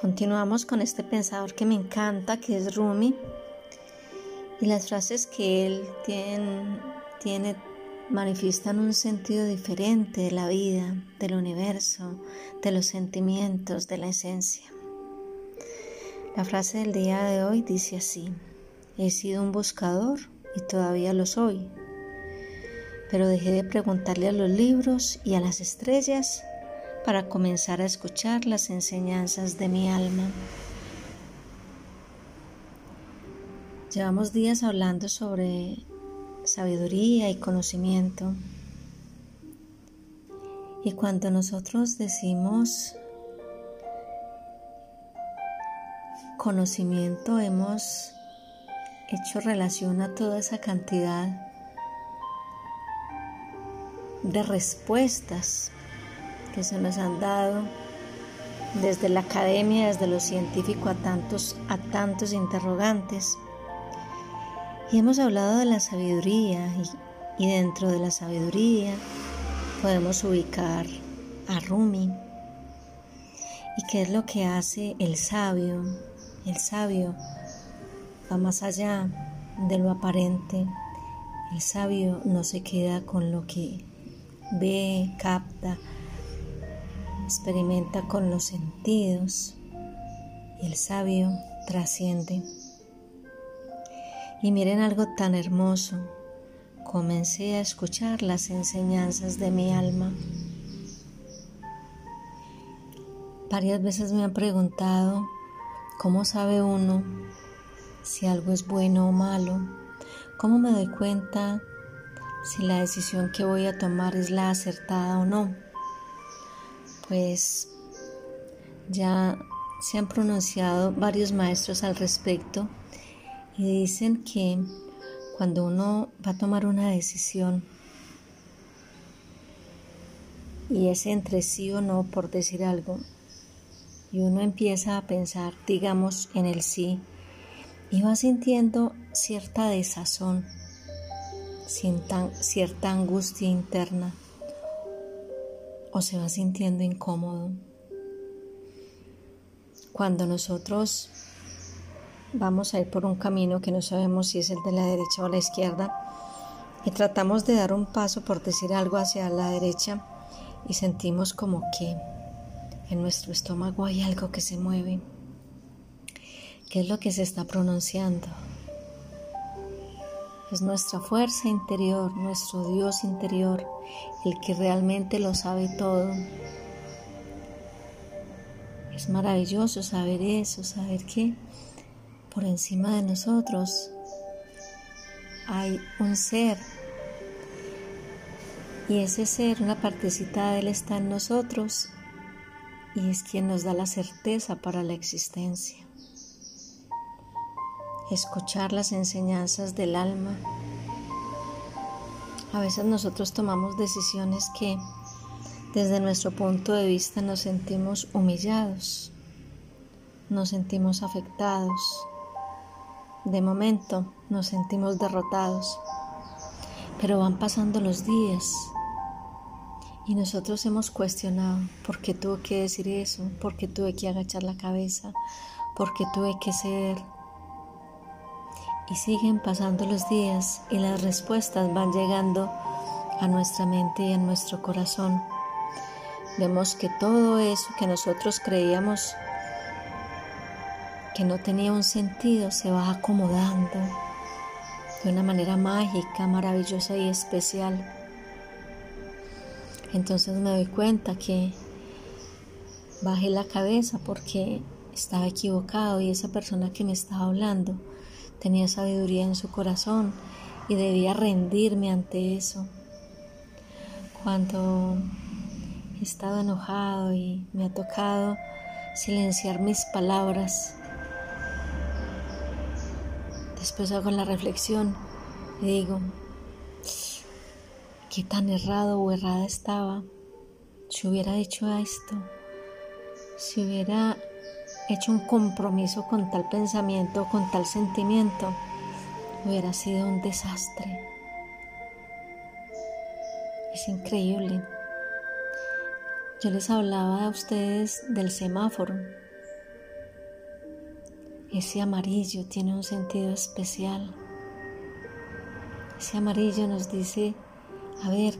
Continuamos con este pensador que me encanta, que es Rumi, y las frases que él tiene, manifiestan un sentido diferente de la vida, del universo, de los sentimientos, de la esencia. La frase del día de hoy dice así, he sido un buscador y todavía lo soy, pero dejé de preguntarle a los libros y a las estrellas para comenzar a escuchar las enseñanzas de mi alma. Llevamos días hablando sobre sabiduría y conocimiento. Y cuando nosotros decimos conocimiento, hemos hecho relación a toda esa cantidad de respuestas que se nos han dado desde la academia, desde lo científico a tantos, a tantos interrogantes. Y hemos hablado de la sabiduría y, y dentro de la sabiduría podemos ubicar a Rumi. ¿Y qué es lo que hace el sabio? El sabio va más allá de lo aparente. El sabio no se queda con lo que ve, capta, experimenta con los sentidos. El sabio trasciende. Y miren algo tan hermoso. Comencé a escuchar las enseñanzas de mi alma. Varias veces me han preguntado cómo sabe uno si algo es bueno o malo, cómo me doy cuenta si la decisión que voy a tomar es la acertada o no pues ya se han pronunciado varios maestros al respecto y dicen que cuando uno va a tomar una decisión y es entre sí o no por decir algo y uno empieza a pensar digamos en el sí y va sintiendo cierta desazón cierta angustia interna o se va sintiendo incómodo. Cuando nosotros vamos a ir por un camino que no sabemos si es el de la derecha o la izquierda y tratamos de dar un paso por decir algo hacia la derecha y sentimos como que en nuestro estómago hay algo que se mueve. ¿Qué es lo que se está pronunciando? Es nuestra fuerza interior, nuestro Dios interior, el que realmente lo sabe todo. Es maravilloso saber eso, saber que por encima de nosotros hay un ser. Y ese ser, una partecita de Él está en nosotros y es quien nos da la certeza para la existencia escuchar las enseñanzas del alma. A veces nosotros tomamos decisiones que desde nuestro punto de vista nos sentimos humillados, nos sentimos afectados, de momento nos sentimos derrotados, pero van pasando los días y nosotros hemos cuestionado por qué tuve que decir eso, por qué tuve que agachar la cabeza, por qué tuve que ser y siguen pasando los días y las respuestas van llegando a nuestra mente y a nuestro corazón. Vemos que todo eso que nosotros creíamos que no tenía un sentido se va acomodando de una manera mágica, maravillosa y especial. Entonces me doy cuenta que bajé la cabeza porque estaba equivocado y esa persona que me estaba hablando tenía sabiduría en su corazón y debía rendirme ante eso. Cuando estaba enojado y me ha tocado silenciar mis palabras. Después hago la reflexión y digo, qué tan errado o errada estaba si hubiera hecho esto, si hubiera hecho un compromiso con tal pensamiento, con tal sentimiento, hubiera sido un desastre. Es increíble. Yo les hablaba a ustedes del semáforo. Ese amarillo tiene un sentido especial. Ese amarillo nos dice, a ver,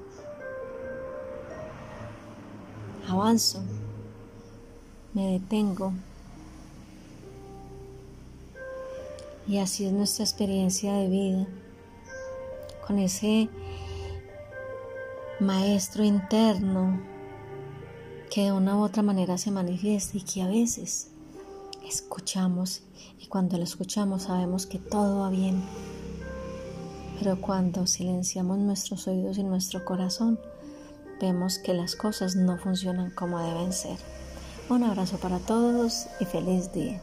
avanzo, me detengo. Y así es nuestra experiencia de vida, con ese maestro interno que de una u otra manera se manifiesta y que a veces escuchamos y cuando lo escuchamos sabemos que todo va bien. Pero cuando silenciamos nuestros oídos y nuestro corazón, vemos que las cosas no funcionan como deben ser. Un abrazo para todos y feliz día.